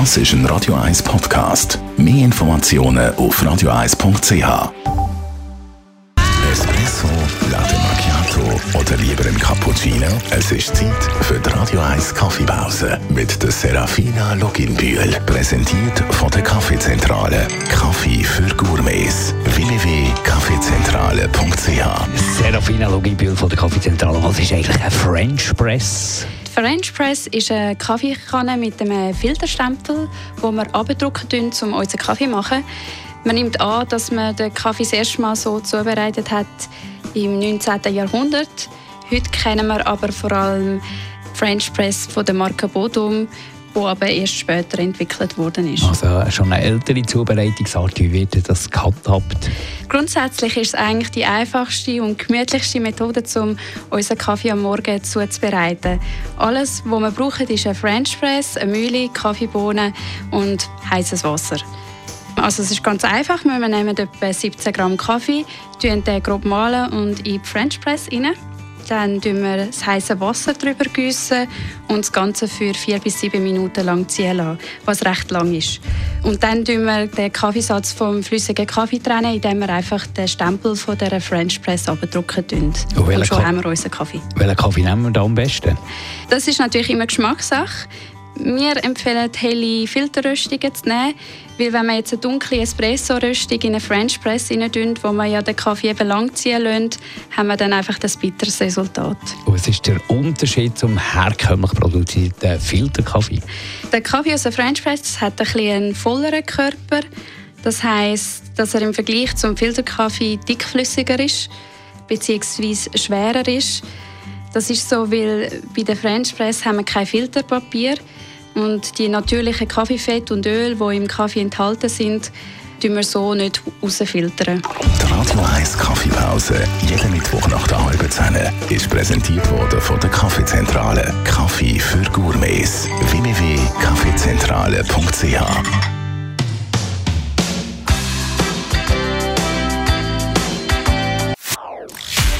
Das ist ein Radio 1 Podcast. Mehr Informationen auf radio1.ch. Espresso, Latte Macchiato oder lieber ein Cappuccino? Es ist Zeit für die Radio 1 Kaffeepause mit der Serafina Loginbühl. Präsentiert von der Kaffeezentrale. Kaffee für Gourmets. www.kaffeezentrale.ch Serafina Loginbühl von der Kaffeezentrale. Was ist eigentlich ein French Press? French Press ist eine Kaffeekanne mit einem Filterstempel, wo wir abdrucken, um unseren Kaffee zu machen. Man nimmt an, dass man den Kaffee das erste Mal so zubereitet hat im 19. Jahrhundert. Heute kennen wir aber vor allem French Press von der Marke Bodum, wo aber erst später entwickelt worden ist. Also schon eine ältere Zubereitungsart. Wie wird das gehandhabt? Grundsätzlich ist es eigentlich die einfachste und gemütlichste Methode, um unseren Kaffee am Morgen zuzubereiten. Alles, was wir brauchen, ist ein French Press, eine Mühle, Kaffeebohnen und heißes Wasser. Also es ist ganz einfach. Wir nehmen etwa 17 Gramm Kaffee, den grob mahlen und in die French Press rein. Dann gießen wir das heiße Wasser drüber gießen und das Ganze für vier bis sieben Minuten lang ziehen lassen, was recht lang ist. Und dann tun wir den Kaffeesatz vom flüssigen Kaffee trennen, indem wir einfach den Stempel von der French Press abdrucken tun. Und, und schon haben wir unseren Kaffee. Welchen Kaffee nehmen wir da am besten? Das ist natürlich immer Geschmackssache. Wir empfehlen helle Filterröstungen zu nehmen, weil wenn man jetzt eine dunkle Espresso-Röstung in eine French Press rein wo man ja den Kaffee eben lang ziehen lässt, haben wir dann einfach das bitteres Resultat. Und was ist der Unterschied zum herkömmlich produzierten Filterkaffee? Der Kaffee aus der French Press hat ein bisschen einen volleren Körper. Das heißt, dass er im Vergleich zum Filterkaffee dickflüssiger ist bzw. schwerer ist. Das ist so, weil bei der French Press haben wir kein Filterpapier und die natürlichen Kaffeefett und Öl, die im Kaffee enthalten sind, tun wir so nicht rausfiltern. Die Radio 1 Kaffeepause, jeden Mittwoch nach der halben Zehn, ist präsentiert worden von der Kaffeezentrale. Kaffee für Gourmets. www.kaffeezentrale.ch